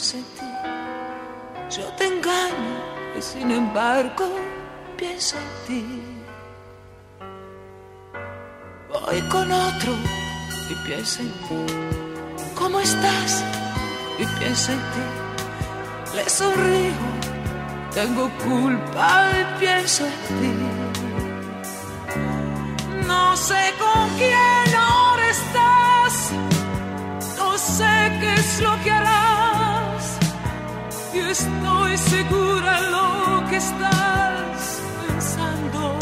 Yo te engaño y sin embargo pienso en ti. Voy con otro y pienso en ti. ¿Cómo estás? Y pienso en ti. Le sonrío, tengo culpa y pienso en ti. No sé con quién ahora estás, no sé qué es lo que harás estoy segura lo que estás pensando.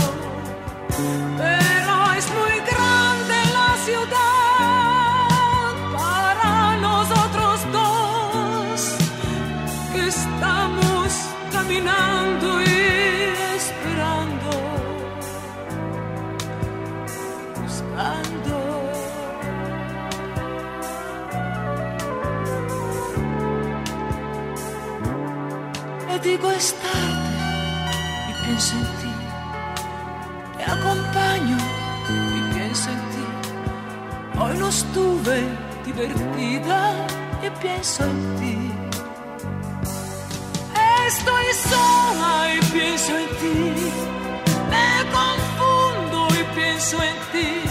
Divertida y pienso en ti. Estoy sola y pienso en ti. Me confundo y pienso en ti.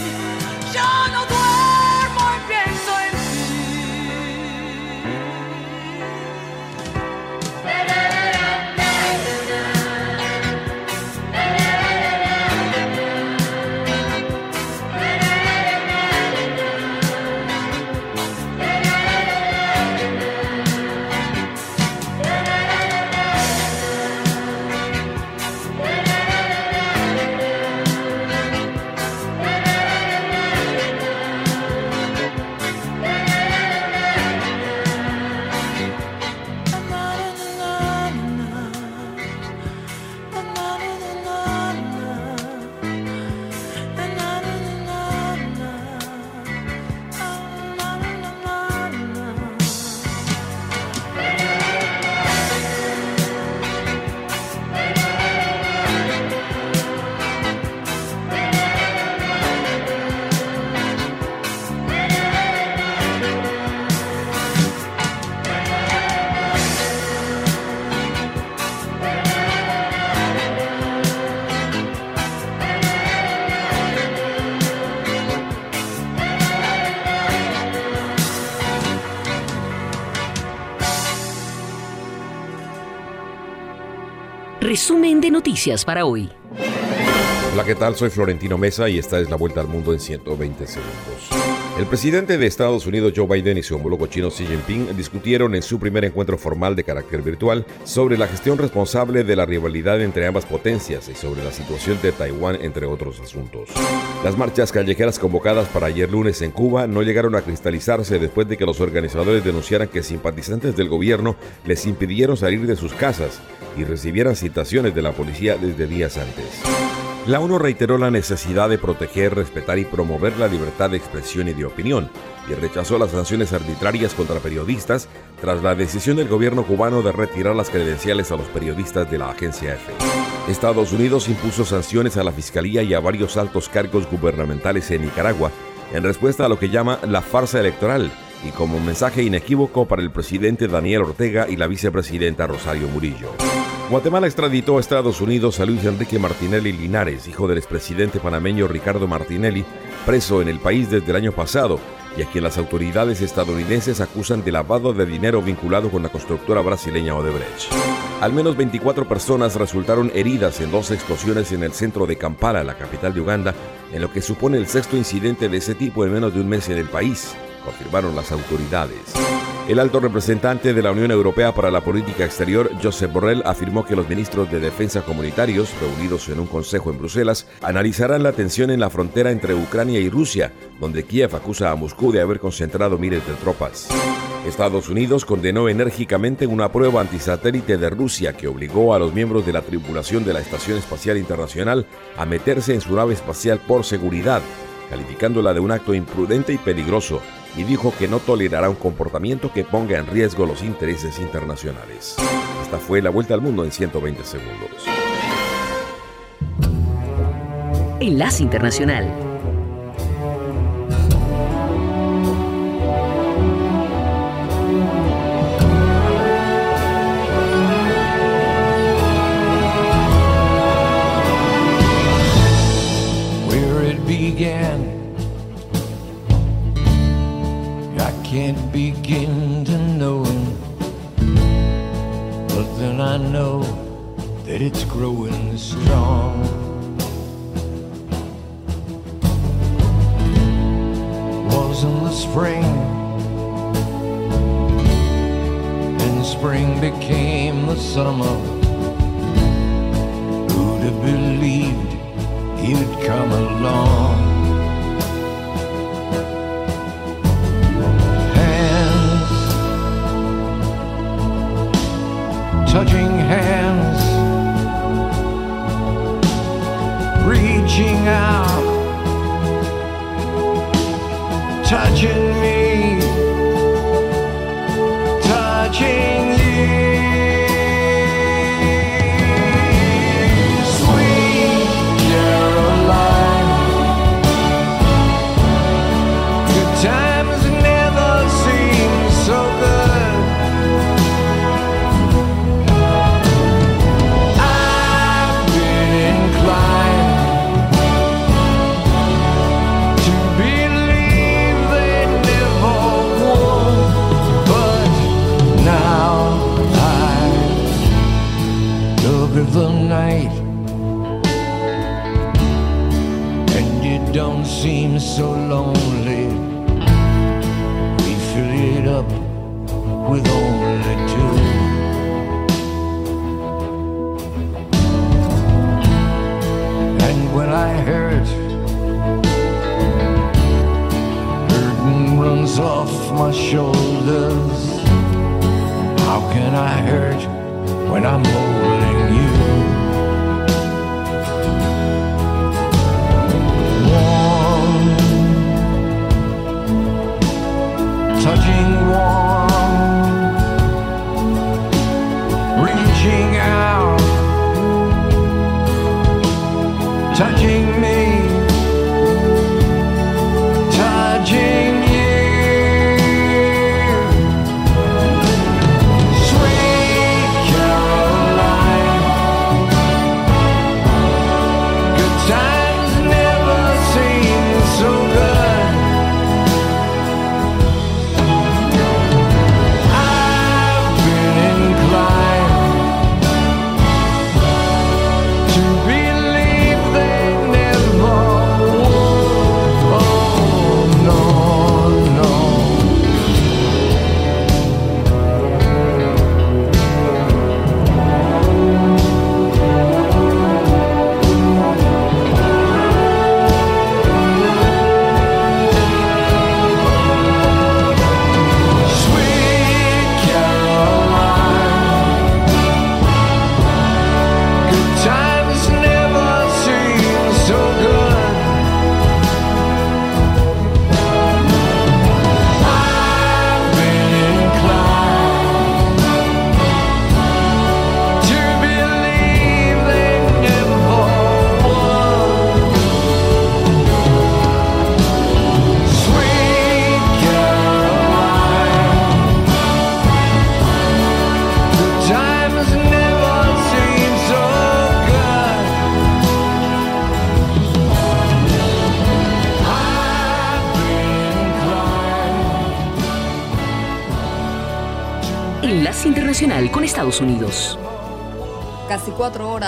Noticias para hoy. Hola, ¿qué tal? Soy Florentino Mesa y esta es la vuelta al mundo en 120 segundos. El presidente de Estados Unidos Joe Biden y su homólogo chino Xi Jinping discutieron en su primer encuentro formal de carácter virtual sobre la gestión responsable de la rivalidad entre ambas potencias y sobre la situación de Taiwán, entre otros asuntos. Las marchas callejeras convocadas para ayer lunes en Cuba no llegaron a cristalizarse después de que los organizadores denunciaran que simpatizantes del gobierno les impidieron salir de sus casas y recibieran citaciones de la policía desde días antes. La ONU reiteró la necesidad de proteger, respetar y promover la libertad de expresión y de opinión, y rechazó las sanciones arbitrarias contra periodistas tras la decisión del gobierno cubano de retirar las credenciales a los periodistas de la agencia EFE. Estados Unidos impuso sanciones a la Fiscalía y a varios altos cargos gubernamentales en Nicaragua en respuesta a lo que llama la farsa electoral y como mensaje inequívoco para el presidente Daniel Ortega y la vicepresidenta Rosario Murillo. Guatemala extraditó a Estados Unidos a Luis Enrique Martinelli Linares, hijo del expresidente panameño Ricardo Martinelli, preso en el país desde el año pasado y a quien las autoridades estadounidenses acusan de lavado de dinero vinculado con la constructora brasileña Odebrecht. Al menos 24 personas resultaron heridas en dos explosiones en el centro de Kampala, la capital de Uganda, en lo que supone el sexto incidente de ese tipo en menos de un mes en el país, confirmaron las autoridades. El alto representante de la Unión Europea para la Política Exterior, Josep Borrell, afirmó que los ministros de defensa comunitarios, reunidos en un consejo en Bruselas, analizarán la tensión en la frontera entre Ucrania y Rusia, donde Kiev acusa a Moscú de haber concentrado miles de tropas. Estados Unidos condenó enérgicamente una prueba antisatélite de Rusia que obligó a los miembros de la tripulación de la Estación Espacial Internacional a meterse en su nave espacial por seguridad, calificándola de un acto imprudente y peligroso, y dijo que no tolerará un comportamiento que ponga en riesgo los intereses internacionales. Esta fue la vuelta al mundo en 120 segundos. Enlace Internacional. Where it began can't begin to know. But then I know that it's growing strong. Was in the spring, and spring became the summer. Who'd have believed you'd come along? Touching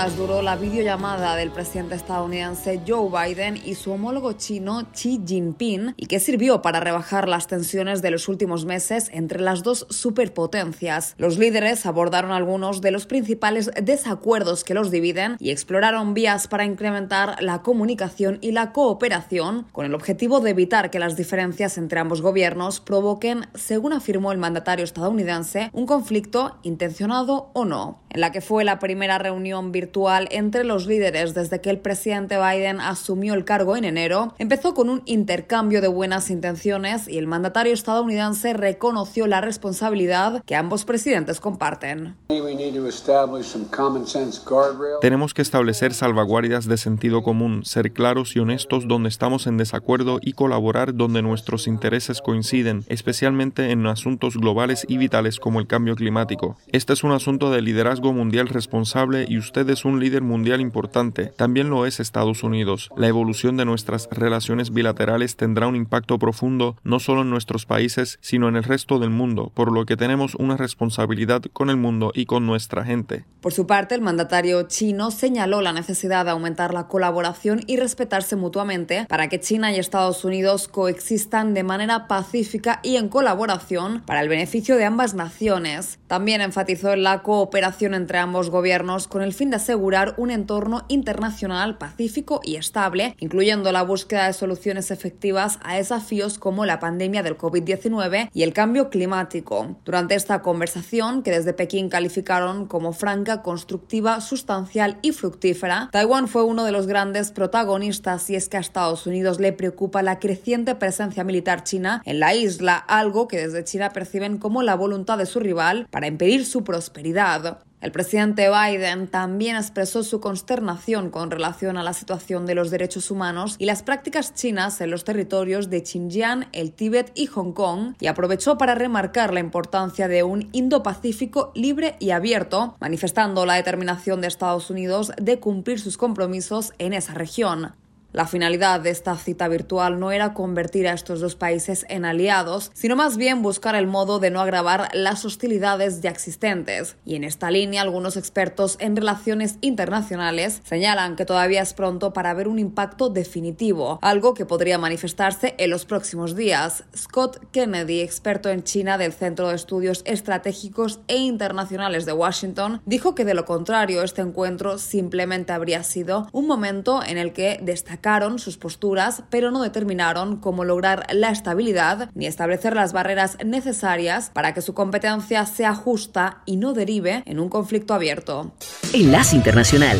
duró la videollamada del presidente estadounidense Joe Biden y su homólogo chino Xi Jinping y que sirvió para rebajar las tensiones de los últimos meses entre las dos superpotencias. Los líderes abordaron algunos de los principales desacuerdos que los dividen y exploraron vías para incrementar la comunicación y la cooperación con el objetivo de evitar que las diferencias entre ambos gobiernos provoquen, según afirmó el mandatario estadounidense, un conflicto intencionado o no, en la que fue la primera reunión virtual entre los líderes desde que el presidente Biden asumió el cargo en enero, empezó con un intercambio de buenas intenciones y el mandatario estadounidense reconoció la responsabilidad que ambos presidentes comparten. Tenemos que establecer salvaguardias de sentido común, ser claros y honestos donde estamos en desacuerdo y colaborar donde nuestros intereses coinciden, especialmente en asuntos globales y vitales como el cambio climático. Este es un asunto de liderazgo mundial responsable y usted es un líder mundial importante. También lo es Estados Unidos. La evolución de nuestras relaciones bilaterales tendrá un impacto profundo no solo en nuestros países, sino en el resto del mundo, por lo que tenemos una responsabilidad con el mundo y con nuestra gente. Por su parte, el mandatario chino señaló la necesidad de aumentar la colaboración y respetarse mutuamente para que China y Estados Unidos coexistan de manera pacífica y en colaboración para el beneficio de ambas naciones. También enfatizó en la cooperación entre ambos gobiernos con el fin de asegurar un entorno internacional pacífico y estable, incluyendo la búsqueda de soluciones efectivas a desafíos como la pandemia del COVID-19 y el cambio climático. Durante esta conversación, que desde Pekín calificaron como franca, constructiva, sustancial y fructífera, Taiwán fue uno de los grandes protagonistas y es que a Estados Unidos le preocupa la creciente presencia militar china en la isla, algo que desde China perciben como la voluntad de su rival para impedir su prosperidad. El presidente Biden también expresó su consternación con relación a la situación de los derechos humanos y las prácticas chinas en los territorios de Xinjiang, el Tíbet y Hong Kong y aprovechó para remarcar la importancia de un Indo-Pacífico libre y abierto, manifestando la determinación de Estados Unidos de cumplir sus compromisos en esa región. La finalidad de esta cita virtual no era convertir a estos dos países en aliados, sino más bien buscar el modo de no agravar las hostilidades ya existentes. Y en esta línea, algunos expertos en relaciones internacionales señalan que todavía es pronto para ver un impacto definitivo, algo que podría manifestarse en los próximos días. Scott Kennedy, experto en China del Centro de Estudios Estratégicos e Internacionales de Washington, dijo que de lo contrario este encuentro simplemente habría sido un momento en el que destacar sus posturas, pero no determinaron cómo lograr la estabilidad ni establecer las barreras necesarias para que su competencia sea justa y no derive en un conflicto abierto. Enlace Internacional.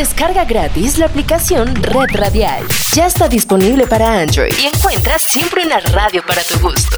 Descarga gratis la aplicación Red Radial. Ya está disponible para Android y encuentras siempre una radio para tu gusto.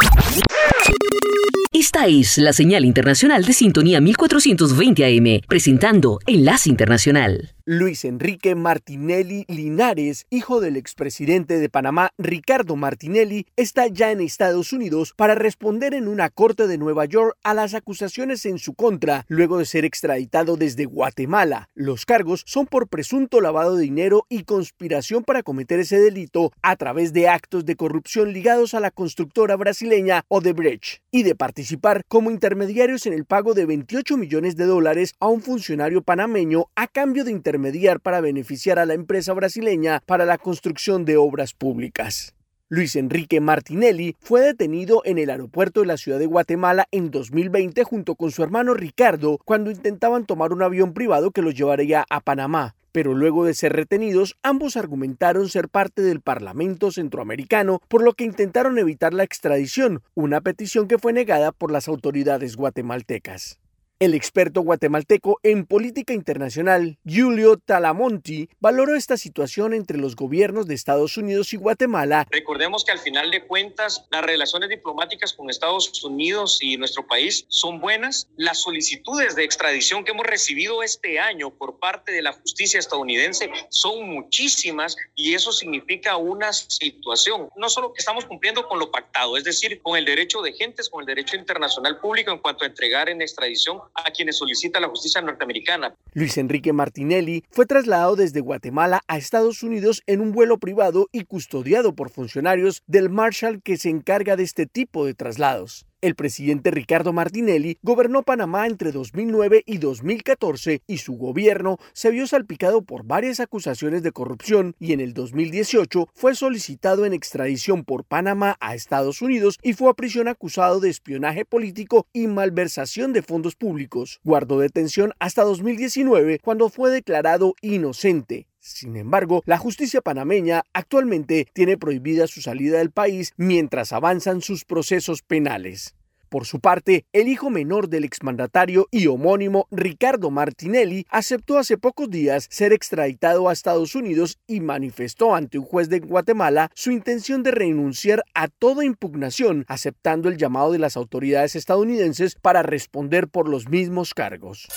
Esta es la señal internacional de sintonía 1420 AM, presentando Enlace Internacional. Luis Enrique Martinelli Linares, hijo del expresidente de Panamá Ricardo Martinelli, está ya en Estados Unidos para responder en una corte de Nueva York a las acusaciones en su contra, luego de ser extraditado desde Guatemala. Los cargos son por presunto lavado de dinero y conspiración para cometer ese delito a través de actos de corrupción ligados a la constructora brasileña Odebrecht y de participar como intermediarios en el pago de 28 millones de dólares a un funcionario panameño a cambio de intermediar para beneficiar a la empresa brasileña para la construcción de obras públicas. Luis Enrique Martinelli fue detenido en el aeropuerto de la ciudad de Guatemala en 2020 junto con su hermano Ricardo cuando intentaban tomar un avión privado que los llevaría a Panamá. Pero luego de ser retenidos, ambos argumentaron ser parte del Parlamento centroamericano, por lo que intentaron evitar la extradición, una petición que fue negada por las autoridades guatemaltecas. El experto guatemalteco en política internacional, Giulio Talamonti, valoró esta situación entre los gobiernos de Estados Unidos y Guatemala. Recordemos que al final de cuentas las relaciones diplomáticas con Estados Unidos y nuestro país son buenas. Las solicitudes de extradición que hemos recibido este año por parte de la justicia estadounidense son muchísimas y eso significa una situación. No solo que estamos cumpliendo con lo pactado, es decir, con el derecho de gentes, con el derecho internacional público en cuanto a entregar en extradición a quienes solicita la justicia norteamericana. Luis Enrique Martinelli fue trasladado desde Guatemala a Estados Unidos en un vuelo privado y custodiado por funcionarios del Marshall que se encarga de este tipo de traslados. El presidente Ricardo Martinelli gobernó Panamá entre 2009 y 2014 y su gobierno se vio salpicado por varias acusaciones de corrupción y en el 2018 fue solicitado en extradición por Panamá a Estados Unidos y fue a prisión acusado de espionaje político y malversación de fondos públicos. Guardó detención hasta 2019 cuando fue declarado inocente. Sin embargo, la justicia panameña actualmente tiene prohibida su salida del país mientras avanzan sus procesos penales. Por su parte, el hijo menor del exmandatario y homónimo Ricardo Martinelli aceptó hace pocos días ser extraditado a Estados Unidos y manifestó ante un juez de Guatemala su intención de renunciar a toda impugnación, aceptando el llamado de las autoridades estadounidenses para responder por los mismos cargos.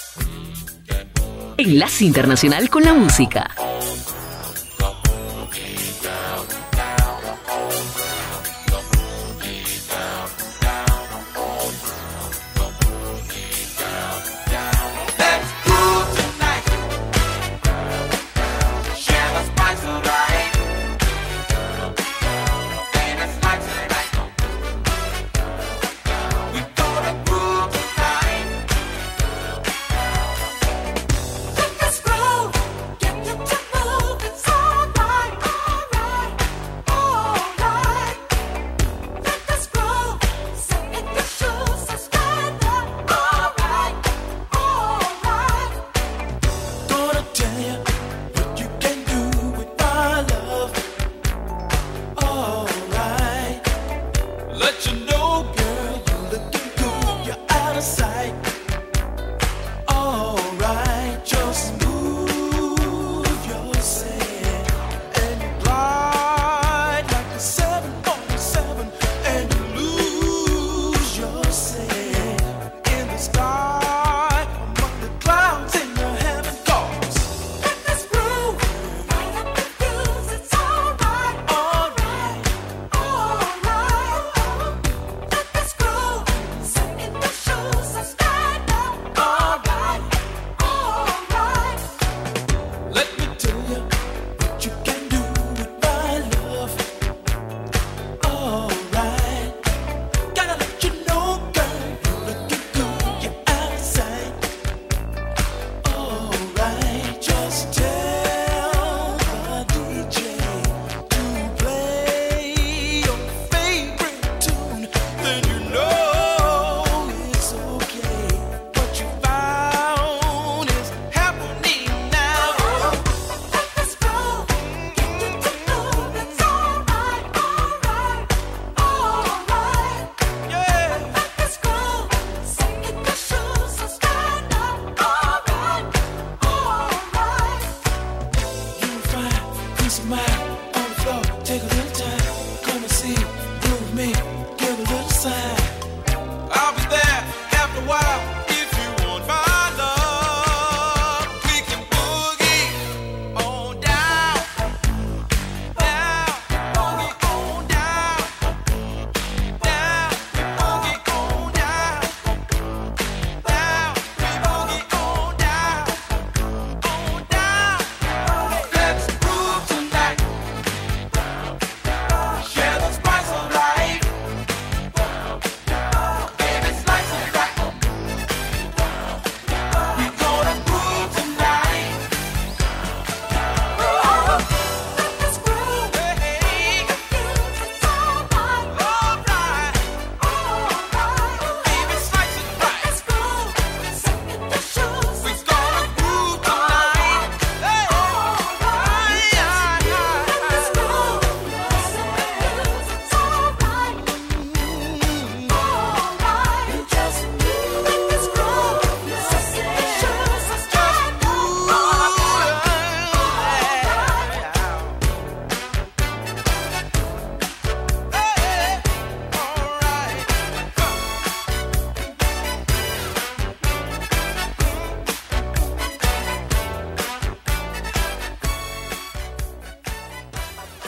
Enlace Internacional con la Música.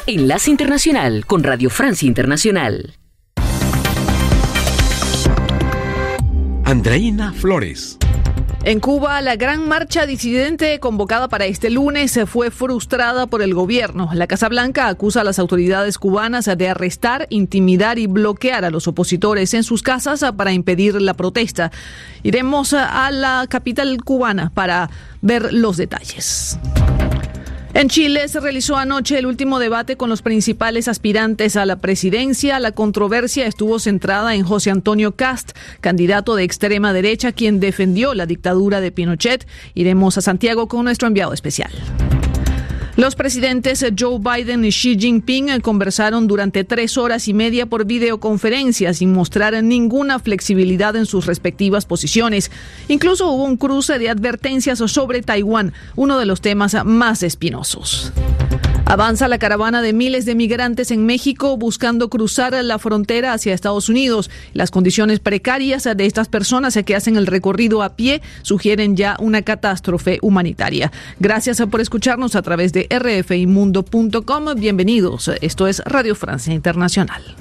Enlace Internacional con Radio Francia Internacional. Andreina Flores. En Cuba, la gran marcha disidente convocada para este lunes fue frustrada por el gobierno. La Casa Blanca acusa a las autoridades cubanas de arrestar, intimidar y bloquear a los opositores en sus casas para impedir la protesta. Iremos a la capital cubana para ver los detalles. En Chile se realizó anoche el último debate con los principales aspirantes a la presidencia. La controversia estuvo centrada en José Antonio Cast, candidato de extrema derecha, quien defendió la dictadura de Pinochet. Iremos a Santiago con nuestro enviado especial. Los presidentes Joe Biden y Xi Jinping conversaron durante tres horas y media por videoconferencia sin mostrar ninguna flexibilidad en sus respectivas posiciones. Incluso hubo un cruce de advertencias sobre Taiwán, uno de los temas más espinosos. Avanza la caravana de miles de migrantes en México buscando cruzar la frontera hacia Estados Unidos. Las condiciones precarias de estas personas que hacen el recorrido a pie sugieren ya una catástrofe humanitaria. Gracias por escucharnos a través de rfimundo.com. Bienvenidos. Esto es Radio Francia Internacional.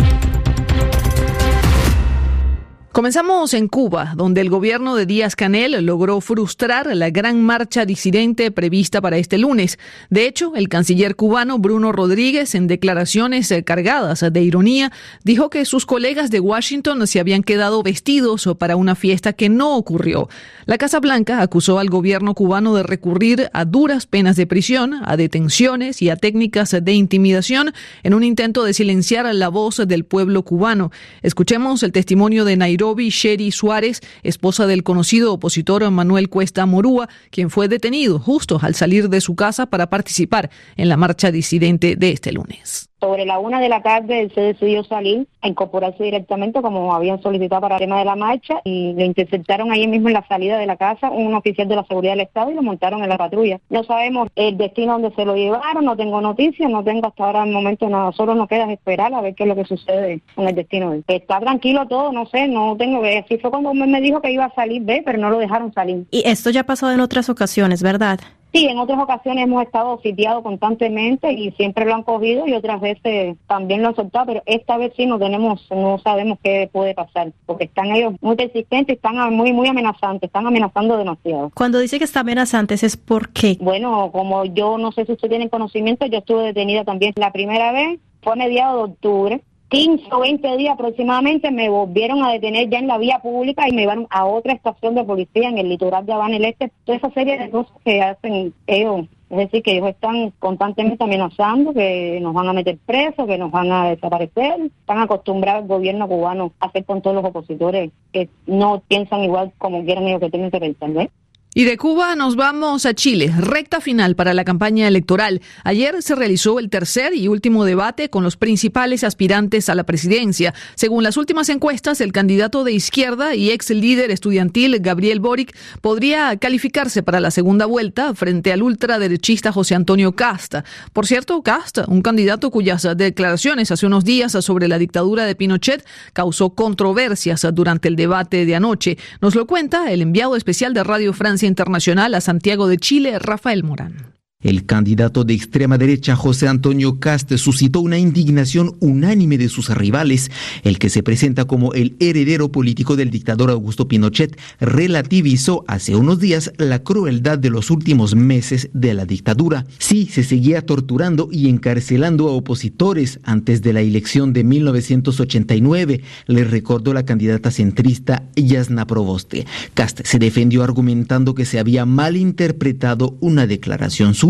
Comenzamos en Cuba, donde el gobierno de Díaz Canel logró frustrar la gran marcha disidente prevista para este lunes. De hecho, el canciller cubano Bruno Rodríguez, en declaraciones cargadas de ironía, dijo que sus colegas de Washington se habían quedado vestidos para una fiesta que no ocurrió. La Casa Blanca acusó al gobierno cubano de recurrir a duras penas de prisión, a detenciones y a técnicas de intimidación en un intento de silenciar la voz del pueblo cubano. Escuchemos el testimonio de Nairobi Sherry Suárez, esposa del conocido opositor Manuel Cuesta Morúa, quien fue detenido justo al salir de su casa para participar en la marcha disidente de este lunes. Sobre la una de la tarde se decidió salir a incorporarse directamente como habían solicitado para el tema de la marcha y lo interceptaron ahí mismo en la salida de la casa un oficial de la seguridad del Estado y lo montaron en la patrulla. No sabemos el destino donde se lo llevaron, no tengo noticias, no tengo hasta ahora el momento nada, solo nos queda esperar a ver qué es lo que sucede con el destino de él. Está tranquilo todo, no sé, no tengo que así fue cuando me dijo que iba a salir, ve, pero no lo dejaron salir. Y esto ya ha pasado en otras ocasiones, ¿verdad? Sí, en otras ocasiones hemos estado sitiados constantemente y siempre lo han cogido y otras veces también lo han soltado, pero esta vez sí no tenemos, no sabemos qué puede pasar, porque están ellos muy persistentes, están muy muy amenazantes, están amenazando demasiado. Cuando dice que está amenazantes es por qué? Bueno, como yo no sé si usted tiene conocimiento, yo estuve detenida también la primera vez, fue a mediados de octubre, 15 o 20 días aproximadamente me volvieron a detener ya en la vía pública y me llevaron a otra estación de policía en el litoral de Habana el Este. Toda esa serie de cosas que hacen ellos. Es decir, que ellos están constantemente amenazando que nos van a meter presos, que nos van a desaparecer. Están acostumbrados el gobierno cubano a hacer con todos los opositores que no piensan igual como quieren ellos que tienen que pensar. ¿ves? Y de Cuba nos vamos a Chile, recta final para la campaña electoral. Ayer se realizó el tercer y último debate con los principales aspirantes a la presidencia. Según las últimas encuestas, el candidato de izquierda y ex líder estudiantil Gabriel Boric podría calificarse para la segunda vuelta frente al ultraderechista José Antonio Casta. Por cierto, Casta, un candidato cuyas declaraciones hace unos días sobre la dictadura de Pinochet causó controversias durante el debate de anoche. Nos lo cuenta el enviado especial de Radio Francia Internacional a Santiago de Chile, Rafael Morán. El candidato de extrema derecha José Antonio Cast suscitó una indignación unánime de sus rivales. El que se presenta como el heredero político del dictador Augusto Pinochet relativizó hace unos días la crueldad de los últimos meses de la dictadura. Sí, se seguía torturando y encarcelando a opositores antes de la elección de 1989, le recordó la candidata centrista Yasna Proboste. Cast se defendió argumentando que se había malinterpretado una declaración suya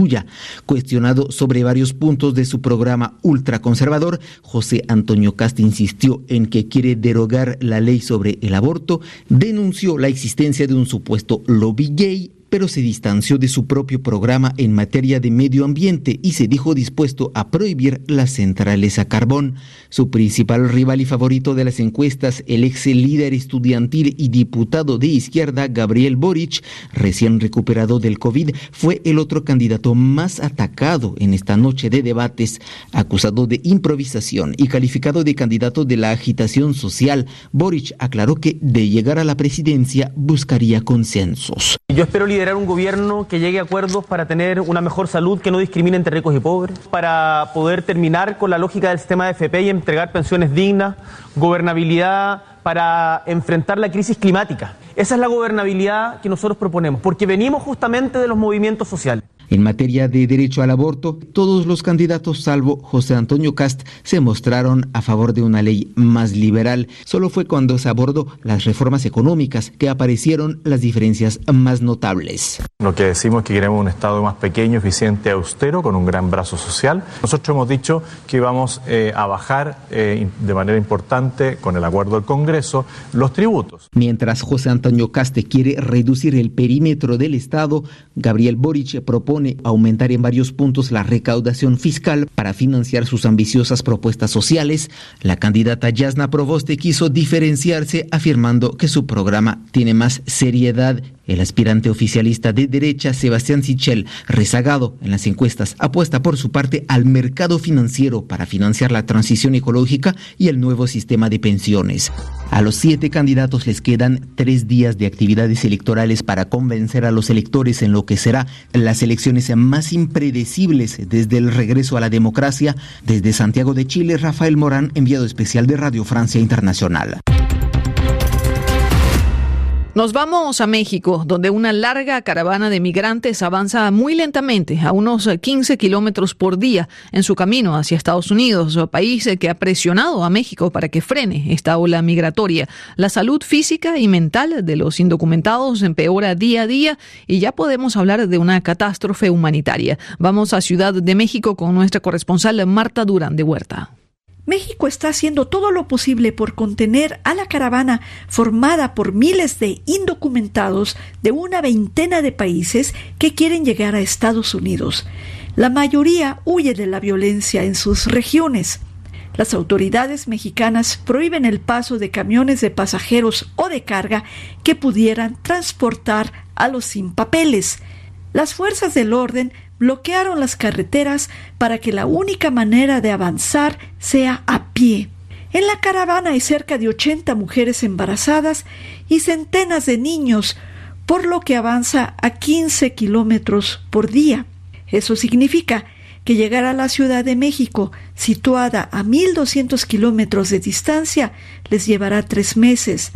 Cuestionado sobre varios puntos de su programa ultraconservador, José Antonio Cast insistió en que quiere derogar la ley sobre el aborto, denunció la existencia de un supuesto lobby gay pero se distanció de su propio programa en materia de medio ambiente y se dijo dispuesto a prohibir las centrales a carbón. Su principal rival y favorito de las encuestas, el ex líder estudiantil y diputado de izquierda Gabriel Boric, recién recuperado del COVID, fue el otro candidato más atacado en esta noche de debates, acusado de improvisación y calificado de candidato de la agitación social. Boric aclaró que de llegar a la presidencia buscaría consensos. Yo espero liderar un gobierno que llegue a acuerdos para tener una mejor salud que no discrimine entre ricos y pobres, para poder terminar con la lógica del sistema de FP y entregar pensiones dignas, gobernabilidad para enfrentar la crisis climática. Esa es la gobernabilidad que nosotros proponemos, porque venimos justamente de los movimientos sociales. En materia de derecho al aborto, todos los candidatos, salvo José Antonio Cast, se mostraron a favor de una ley más liberal. Solo fue cuando se abordó las reformas económicas que aparecieron las diferencias más notables. Lo que decimos es que queremos un Estado más pequeño, eficiente, austero, con un gran brazo social. Nosotros hemos dicho que íbamos eh, a bajar eh, de manera importante, con el acuerdo del Congreso, los tributos. Mientras José Antonio Caste quiere reducir el perímetro del Estado, Gabriel Boric propone aumentar en varios puntos la recaudación fiscal para financiar sus ambiciosas propuestas sociales. La candidata Yasna Proboste quiso diferenciarse afirmando que su programa tiene más seriedad el aspirante oficialista de derecha, Sebastián Sichel, rezagado en las encuestas, apuesta por su parte al mercado financiero para financiar la transición ecológica y el nuevo sistema de pensiones. A los siete candidatos les quedan tres días de actividades electorales para convencer a los electores en lo que será las elecciones más impredecibles desde el regreso a la democracia. Desde Santiago de Chile, Rafael Morán, enviado especial de Radio Francia Internacional. Nos vamos a México, donde una larga caravana de migrantes avanza muy lentamente, a unos 15 kilómetros por día, en su camino hacia Estados Unidos, país que ha presionado a México para que frene esta ola migratoria. La salud física y mental de los indocumentados empeora día a día y ya podemos hablar de una catástrofe humanitaria. Vamos a Ciudad de México con nuestra corresponsal Marta Durán de Huerta. México está haciendo todo lo posible por contener a la caravana formada por miles de indocumentados de una veintena de países que quieren llegar a Estados Unidos. La mayoría huye de la violencia en sus regiones. Las autoridades mexicanas prohíben el paso de camiones de pasajeros o de carga que pudieran transportar a los sin papeles. Las fuerzas del orden bloquearon las carreteras para que la única manera de avanzar sea a pie. En la caravana hay cerca de 80 mujeres embarazadas y centenas de niños, por lo que avanza a 15 kilómetros por día. Eso significa que llegar a la Ciudad de México, situada a 1.200 kilómetros de distancia, les llevará tres meses.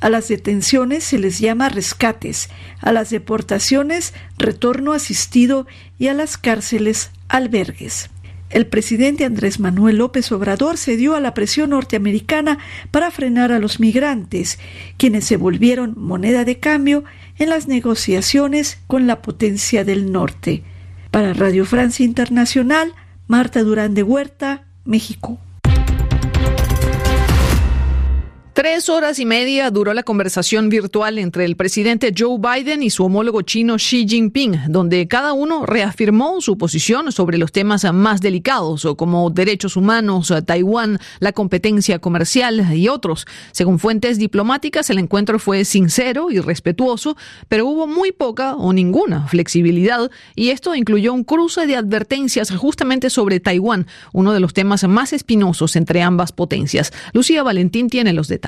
A las detenciones se les llama rescates, a las deportaciones retorno asistido y a las cárceles albergues. El presidente Andrés Manuel López Obrador cedió a la presión norteamericana para frenar a los migrantes, quienes se volvieron moneda de cambio en las negociaciones con la potencia del norte. Para Radio Francia Internacional, Marta Durán de Huerta, México. Tres horas y media duró la conversación virtual entre el presidente Joe Biden y su homólogo chino Xi Jinping, donde cada uno reafirmó su posición sobre los temas más delicados, como derechos humanos, Taiwán, la competencia comercial y otros. Según fuentes diplomáticas, el encuentro fue sincero y respetuoso, pero hubo muy poca o ninguna flexibilidad, y esto incluyó un cruce de advertencias justamente sobre Taiwán, uno de los temas más espinosos entre ambas potencias. Lucía Valentín tiene los detalles.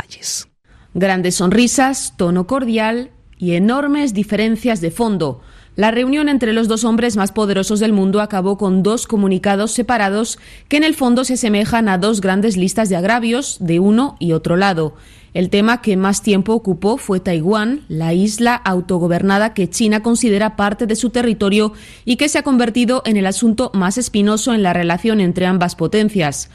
Grandes sonrisas, tono cordial y enormes diferencias de fondo. La reunión entre los dos hombres más poderosos del mundo acabó con dos comunicados separados que en el fondo se asemejan a dos grandes listas de agravios de uno y otro lado. El tema que más tiempo ocupó fue Taiwán, la isla autogobernada que China considera parte de su territorio y que se ha convertido en el asunto más espinoso en la relación entre ambas potencias.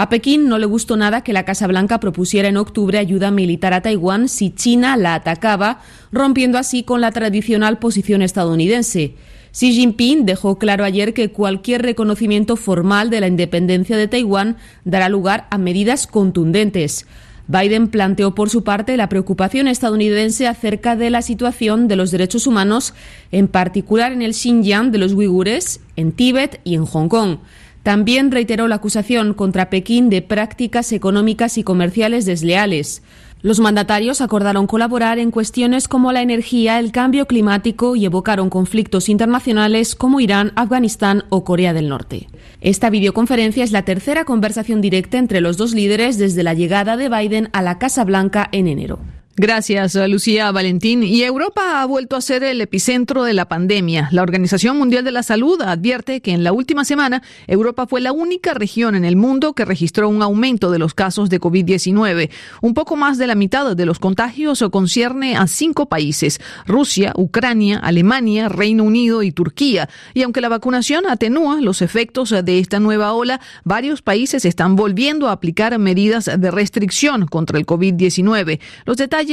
A Pekín no le gustó nada que la Casa Blanca propusiera en octubre ayuda militar a Taiwán si China la atacaba, rompiendo así con la tradicional posición estadounidense. Xi Jinping dejó claro ayer que cualquier reconocimiento formal de la independencia de Taiwán dará lugar a medidas contundentes. Biden planteó por su parte la preocupación estadounidense acerca de la situación de los derechos humanos, en particular en el Xinjiang de los uigures, en Tíbet y en Hong Kong. También reiteró la acusación contra Pekín de prácticas económicas y comerciales desleales. Los mandatarios acordaron colaborar en cuestiones como la energía, el cambio climático y evocaron conflictos internacionales como Irán, Afganistán o Corea del Norte. Esta videoconferencia es la tercera conversación directa entre los dos líderes desde la llegada de Biden a la Casa Blanca en enero. Gracias, Lucía Valentín. Y Europa ha vuelto a ser el epicentro de la pandemia. La Organización Mundial de la Salud advierte que en la última semana Europa fue la única región en el mundo que registró un aumento de los casos de COVID-19. Un poco más de la mitad de los contagios concierne a cinco países, Rusia, Ucrania, Alemania, Reino Unido y Turquía. Y aunque la vacunación atenúa los efectos de esta nueva ola, varios países están volviendo a aplicar medidas de restricción contra el COVID-19. Los detalles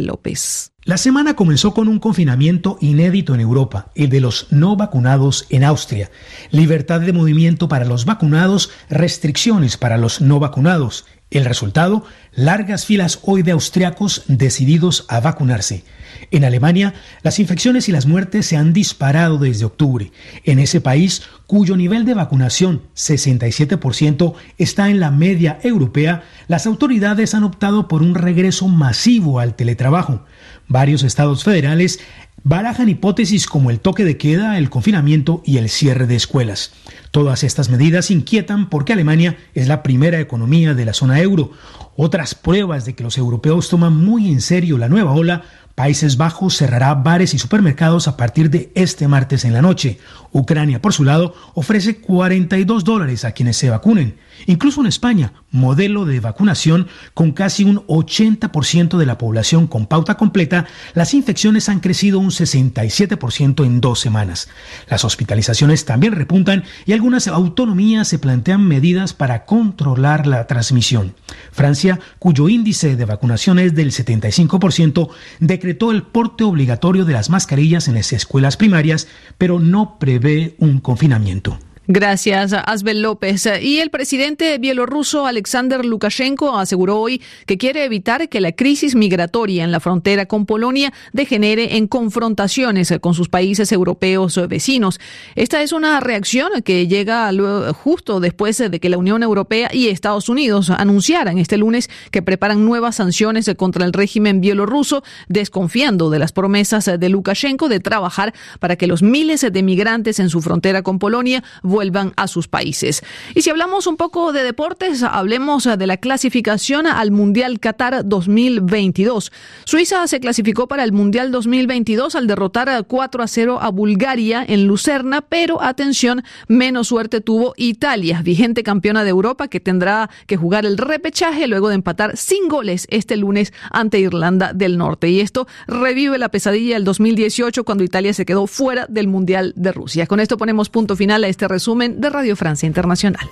López. La semana comenzó con un confinamiento inédito en Europa, el de los no vacunados en Austria. Libertad de movimiento para los vacunados, restricciones para los no vacunados. El resultado, largas filas hoy de austriacos decididos a vacunarse. En Alemania, las infecciones y las muertes se han disparado desde octubre. En ese país, cuyo nivel de vacunación, 67%, está en la media europea, las autoridades han optado por un regreso masivo al teletrabajo. Varios estados federales barajan hipótesis como el toque de queda, el confinamiento y el cierre de escuelas. Todas estas medidas inquietan porque Alemania es la primera economía de la zona euro. Otras pruebas de que los europeos toman muy en serio la nueva ola Países Bajos cerrará bares y supermercados a partir de este martes en la noche. Ucrania, por su lado, ofrece 42 dólares a quienes se vacunen. Incluso en España, modelo de vacunación con casi un 80% de la población con pauta completa, las infecciones han crecido un 67% en dos semanas. Las hospitalizaciones también repuntan y algunas autonomías se plantean medidas para controlar la transmisión. Francia, cuyo índice de vacunación es del 75%, decretó el porte obligatorio de las mascarillas en las escuelas primarias, pero no prevé un confinamiento. Gracias, Asbel López. Y el presidente bielorruso Alexander Lukashenko aseguró hoy que quiere evitar que la crisis migratoria en la frontera con Polonia degenere en confrontaciones con sus países europeos vecinos. Esta es una reacción que llega justo después de que la Unión Europea y Estados Unidos anunciaran este lunes que preparan nuevas sanciones contra el régimen bielorruso, desconfiando de las promesas de Lukashenko de trabajar para que los miles de migrantes en su frontera con Polonia vuelvan a sus países. Y si hablamos un poco de deportes, hablemos de la clasificación al Mundial Qatar 2022. Suiza se clasificó para el Mundial 2022 al derrotar 4 a 0 a Bulgaria en Lucerna, pero atención, menos suerte tuvo Italia, vigente campeona de Europa que tendrá que jugar el repechaje luego de empatar sin goles este lunes ante Irlanda del Norte. Y esto revive la pesadilla del 2018 cuando Italia se quedó fuera del Mundial de Rusia. Con esto ponemos punto final a este resumen de Radio Francia Internacional.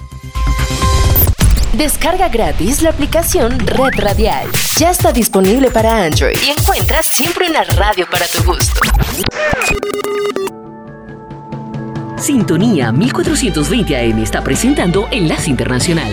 Descarga gratis la aplicación Red Radial. Ya está disponible para Android y encuentras siempre una radio para tu gusto. Sintonía 1420 AM está presentando Enlace Internacional.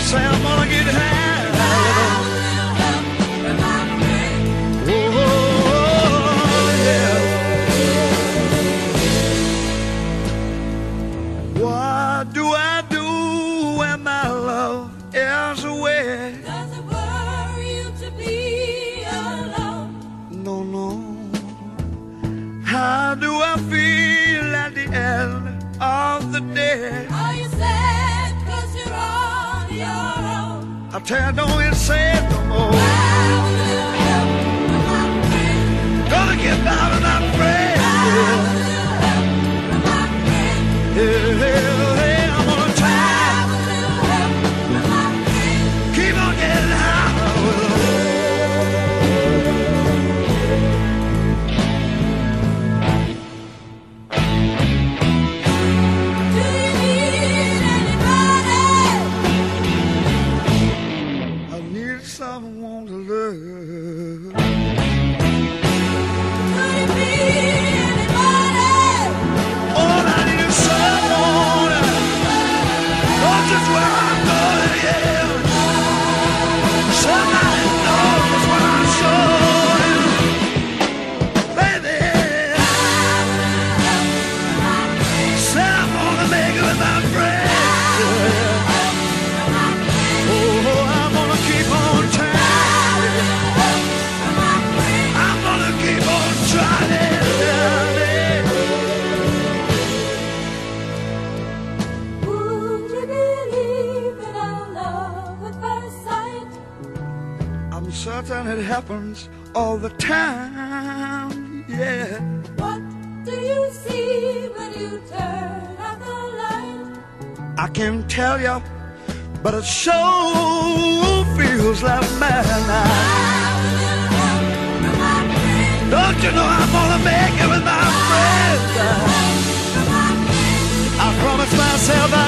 Say I'm gonna get high. Tell don't even say it no more. Gonna get down and I'm. Happens all the time. Yeah. What do you see when you turn out the light? I can't tell you, but it sure feels like madness. Don't you know I'm gonna make it with my friends? I promised myself I'd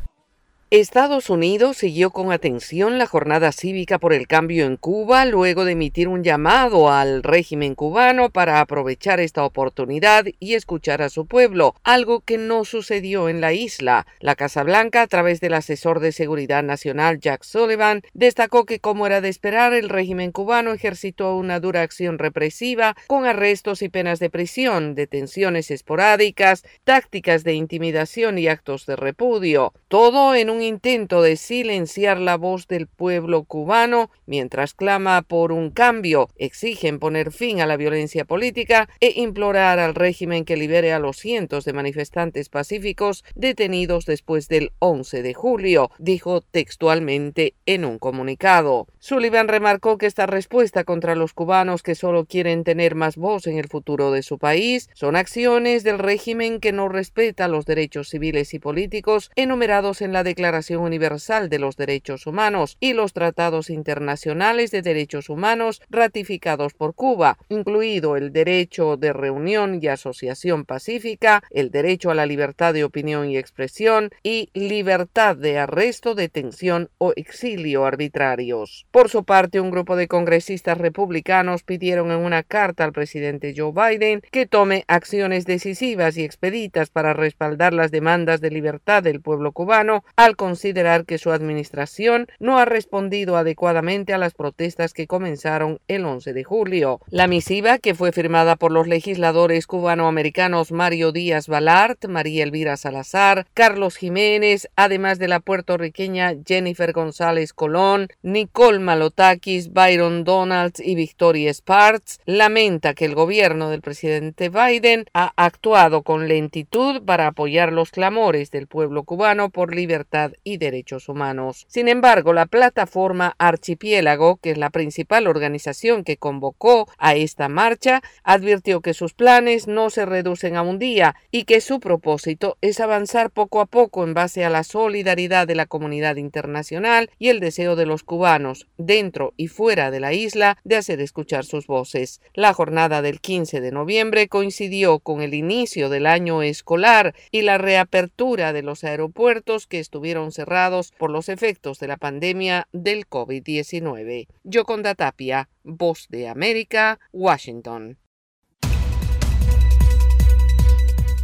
Estados Unidos siguió con atención la jornada cívica por el cambio en Cuba luego de emitir un llamado al régimen cubano para aprovechar esta oportunidad y escuchar a su pueblo, algo que no sucedió en la isla. La Casa Blanca, a través del asesor de seguridad nacional Jack Sullivan, destacó que, como era de esperar, el régimen cubano ejercitó una dura acción represiva con arrestos y penas de prisión, detenciones esporádicas, tácticas de intimidación y actos de repudio. Todo en un intento de silenciar la voz del pueblo cubano mientras clama por un cambio, exigen poner fin a la violencia política e implorar al régimen que libere a los cientos de manifestantes pacíficos detenidos después del 11 de julio, dijo textualmente en un comunicado. Sullivan remarcó que esta respuesta contra los cubanos que solo quieren tener más voz en el futuro de su país son acciones del régimen que no respeta los derechos civiles y políticos enumerados en la Declaración Universal de los Derechos Humanos y los tratados internacionales de derechos humanos ratificados por Cuba, incluido el derecho de reunión y asociación pacífica, el derecho a la libertad de opinión y expresión y libertad de arresto, detención o exilio arbitrarios. Por su parte, un grupo de congresistas republicanos pidieron en una carta al presidente Joe Biden que tome acciones decisivas y expeditas para respaldar las demandas de libertad del pueblo cubano al considerar que su administración no ha respondido adecuadamente a las protestas que comenzaron el 11 de julio. La misiva, que fue firmada por los legisladores cubanoamericanos Mario Díaz Balart, María Elvira Salazar, Carlos Jiménez, además de la puertorriqueña Jennifer González Colón, Nicole Malotakis, Byron Donalds y Victoria Sparks, lamenta que el gobierno del presidente Biden ha actuado con lentitud para apoyar los clamores del pueblo cubano por libertad y derechos humanos. Sin embargo, la plataforma Archipiélago, que es la principal organización que convocó a esta marcha, advirtió que sus planes no se reducen a un día y que su propósito es avanzar poco a poco en base a la solidaridad de la comunidad internacional y el deseo de los cubanos, dentro y fuera de la isla, de hacer escuchar sus voces. La jornada del 15 de noviembre coincidió con el inicio del año escolar y la reapertura de los aeropuertos que estuvieron cerrados por los efectos de la pandemia del COVID-19. Yoconda Tapia, Voz de América, Washington.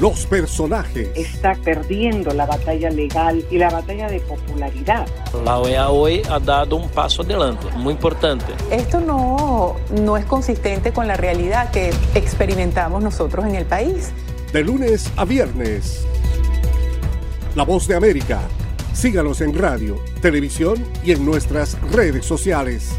Los personajes. Está perdiendo la batalla legal y la batalla de popularidad. La OEA hoy ha dado un paso adelante, muy importante. Esto no, no es consistente con la realidad que experimentamos nosotros en el país. De lunes a viernes. La voz de América. Síganos en radio, televisión y en nuestras redes sociales.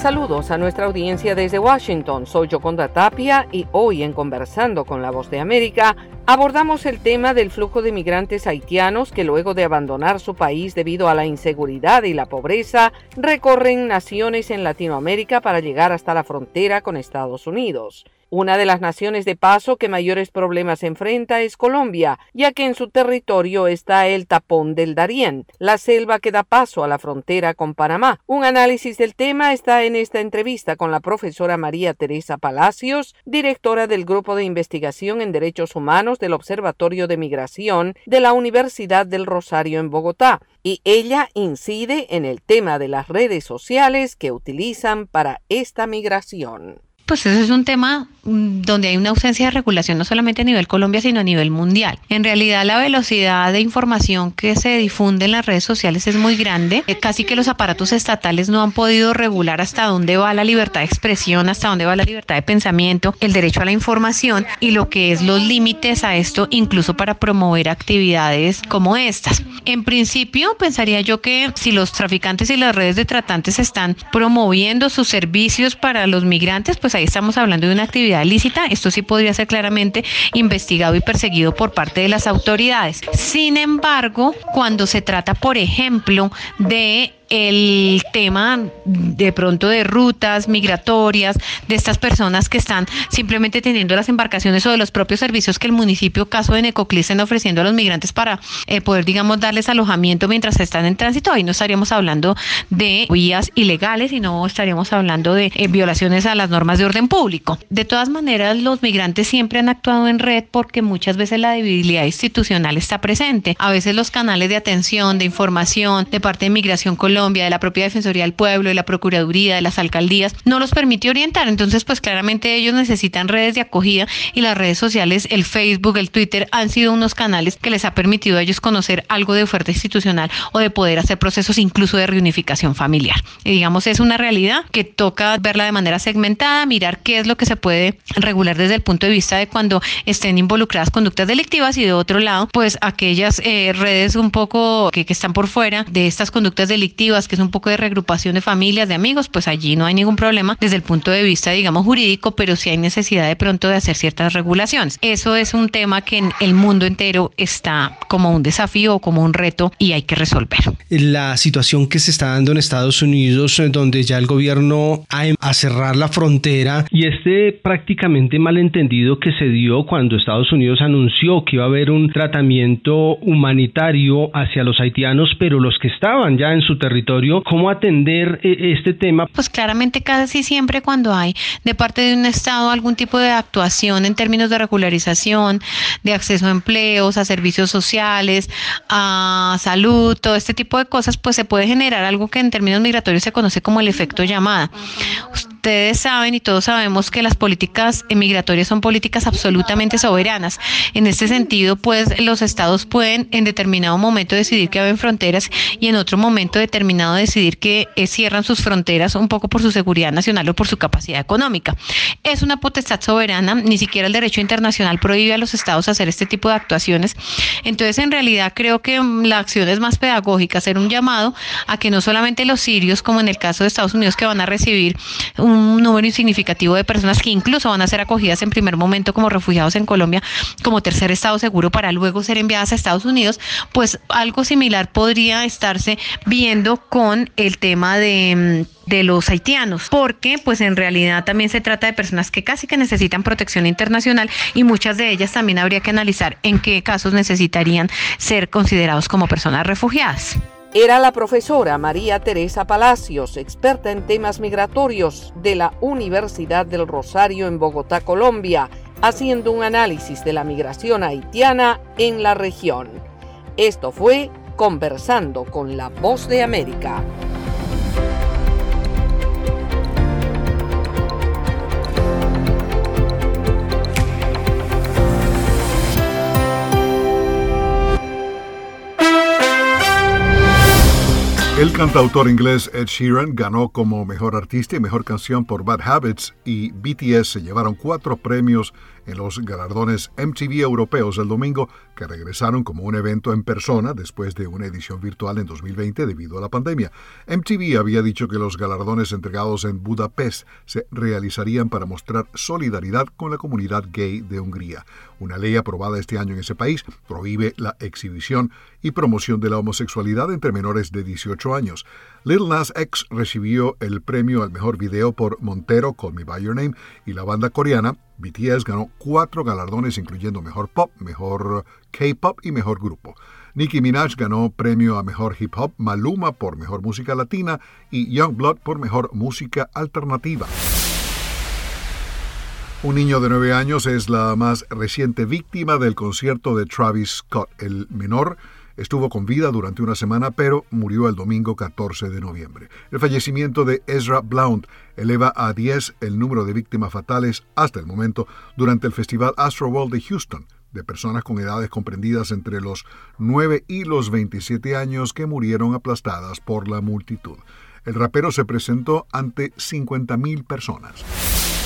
Saludos a nuestra audiencia desde Washington. Soy Yoconda Tapia y hoy en Conversando con la Voz de América abordamos el tema del flujo de migrantes haitianos que luego de abandonar su país debido a la inseguridad y la pobreza recorren naciones en Latinoamérica para llegar hasta la frontera con Estados Unidos. Una de las naciones de paso que mayores problemas enfrenta es Colombia, ya que en su territorio está el tapón del Darién, la selva que da paso a la frontera con Panamá. Un análisis del tema está en esta entrevista con la profesora María Teresa Palacios, directora del Grupo de Investigación en Derechos Humanos del Observatorio de Migración de la Universidad del Rosario en Bogotá, y ella incide en el tema de las redes sociales que utilizan para esta migración. Pues ese es un tema mm, donde hay una ausencia de regulación no solamente a nivel Colombia, sino a nivel mundial. En realidad la velocidad de información que se difunde en las redes sociales es muy grande. Eh, Casi que los aparatos estatales no han podido regular hasta dónde va la libertad de expresión, hasta dónde va la libertad de pensamiento, el derecho a la información y lo que es los límites a esto, incluso para promover actividades como estas. En principio, pensaría yo que si los traficantes y las redes de tratantes están promoviendo sus servicios para los migrantes, pues ahí estamos hablando de una actividad ilícita. Esto sí podría ser claramente investigado y perseguido por parte de las autoridades. Sin embargo, cuando se trata, por ejemplo, de el tema de pronto de rutas migratorias, de estas personas que están simplemente teniendo las embarcaciones o de los propios servicios que el municipio, caso de Necoclí, están ofreciendo a los migrantes para eh, poder, digamos, darles alojamiento mientras están en tránsito. Ahí no estaríamos hablando de vías ilegales, sino estaríamos hablando de eh, violaciones a las normas de orden público. De todas maneras, los migrantes siempre han actuado en red porque muchas veces la debilidad institucional está presente. A veces los canales de atención, de información de parte de Migración Colombia, de la propia Defensoría del Pueblo, de la Procuraduría, de las alcaldías, no los permite orientar. Entonces, pues claramente ellos necesitan redes de acogida y las redes sociales, el Facebook, el Twitter, han sido unos canales que les ha permitido a ellos conocer algo de oferta institucional o de poder hacer procesos incluso de reunificación familiar. Y digamos, es una realidad que toca verla de manera segmentada, mirar qué es lo que se puede regular desde el punto de vista de cuando estén involucradas conductas delictivas y de otro lado, pues aquellas eh, redes un poco que, que están por fuera de estas conductas delictivas que es un poco de regrupación de familias, de amigos, pues allí no hay ningún problema desde el punto de vista, digamos, jurídico, pero sí hay necesidad de pronto de hacer ciertas regulaciones. Eso es un tema que en el mundo entero está como un desafío o como un reto y hay que resolver. La situación que se está dando en Estados Unidos, eh, donde ya el gobierno em, a cerrar la frontera y este prácticamente malentendido que se dio cuando Estados Unidos anunció que iba a haber un tratamiento humanitario hacia los haitianos, pero los que estaban ya en su territorio, ¿cómo atender eh, este tema? Pues claramente casi siempre cuando hay de parte de un Estado algún tipo de actuación en términos de regularización, de acceso a empleos, a servicios sociales, a salud, todo este tipo de cosas, pues se puede generar algo que en términos migratorios se conoce como el efecto llamada ustedes saben y todos sabemos que las políticas migratorias son políticas absolutamente soberanas. En este sentido, pues los estados pueden en determinado momento decidir que abren fronteras y en otro momento determinado decidir que eh, cierran sus fronteras un poco por su seguridad nacional o por su capacidad económica. Es una potestad soberana, ni siquiera el derecho internacional prohíbe a los estados hacer este tipo de actuaciones. Entonces, en realidad creo que mm, la acción es más pedagógica, hacer un llamado a que no solamente los sirios, como en el caso de Estados Unidos, que van a recibir un un número insignificativo de personas que incluso van a ser acogidas en primer momento como refugiados en Colombia como tercer estado seguro para luego ser enviadas a Estados Unidos, pues algo similar podría estarse viendo con el tema de de los haitianos, porque pues en realidad también se trata de personas que casi que necesitan protección internacional y muchas de ellas también habría que analizar en qué casos necesitarían ser considerados como personas refugiadas. Era la profesora María Teresa Palacios, experta en temas migratorios de la Universidad del Rosario en Bogotá, Colombia, haciendo un análisis de la migración haitiana en la región. Esto fue Conversando con la Voz de América. El cantautor inglés Ed Sheeran ganó como mejor artista y mejor canción por Bad Habits y BTS se llevaron cuatro premios en los galardones MTV europeos el domingo, que regresaron como un evento en persona después de una edición virtual en 2020 debido a la pandemia. MTV había dicho que los galardones entregados en Budapest se realizarían para mostrar solidaridad con la comunidad gay de Hungría. Una ley aprobada este año en ese país prohíbe la exhibición y promoción de la homosexualidad entre menores de 18 años. Lil Nas X recibió el premio al mejor video por Montero, Call Me By Your Name, y la banda coreana BTS ganó cuatro galardones incluyendo Mejor Pop, Mejor K-Pop y Mejor Grupo. Nicki Minaj ganó premio a Mejor Hip Hop, Maluma por Mejor Música Latina y Youngblood por Mejor Música Alternativa. Un niño de nueve años es la más reciente víctima del concierto de Travis Scott. El menor Estuvo con vida durante una semana, pero murió el domingo 14 de noviembre. El fallecimiento de Ezra Blount eleva a 10 el número de víctimas fatales hasta el momento durante el Festival Astroworld de Houston, de personas con edades comprendidas entre los 9 y los 27 años que murieron aplastadas por la multitud. El rapero se presentó ante 50.000 personas.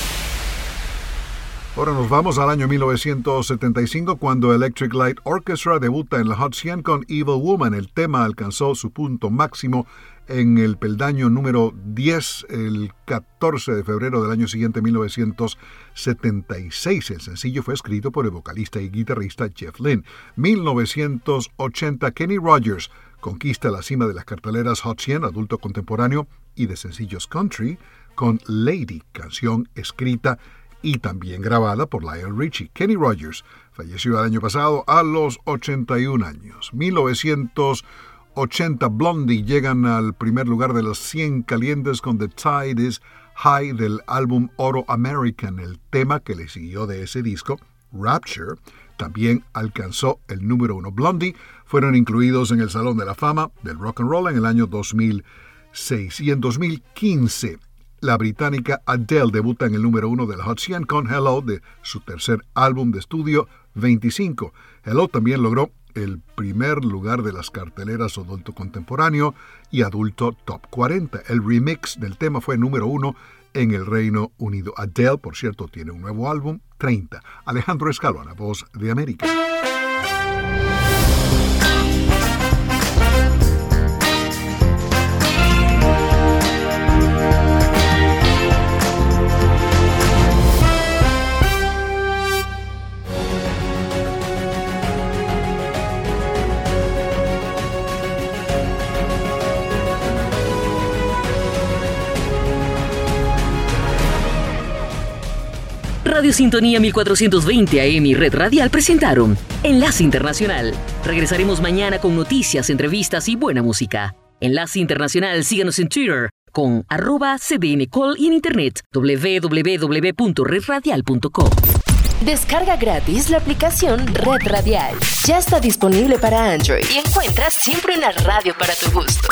Ahora nos vamos al año 1975 cuando Electric Light Orchestra debuta en la Hot 100 con Evil Woman. El tema alcanzó su punto máximo en el peldaño número 10 el 14 de febrero del año siguiente, 1976. El sencillo fue escrito por el vocalista y guitarrista Jeff Lynne. 1980, Kenny Rogers conquista la cima de las carteleras Hot 100 adulto contemporáneo y de sencillos country con Lady, canción escrita y también grabada por Lionel Richie. Kenny Rogers falleció el año pasado a los 81 años. 1980 Blondie llegan al primer lugar de los 100 calientes con The Tide is High del álbum Oro American. El tema que le siguió de ese disco, Rapture, también alcanzó el número uno. Blondie fueron incluidos en el Salón de la Fama del Rock and Roll en el año 2006 y en 2015 la británica Adele debuta en el número uno del Hot 100 con Hello de su tercer álbum de estudio 25. Hello también logró el primer lugar de las carteleras adulto contemporáneo y adulto top 40. El remix del tema fue número uno en el Reino Unido. Adele, por cierto, tiene un nuevo álbum, 30. Alejandro Escalona, voz de América. Radio Sintonía 1420 AM y Red Radial presentaron Enlace Internacional. Regresaremos mañana con noticias, entrevistas y buena música. Enlace Internacional, síganos en Twitter con arroba cdncall y en internet www.redradial.com. Descarga gratis la aplicación Red Radial. Ya está disponible para Android y encuentras siempre una radio para tu gusto.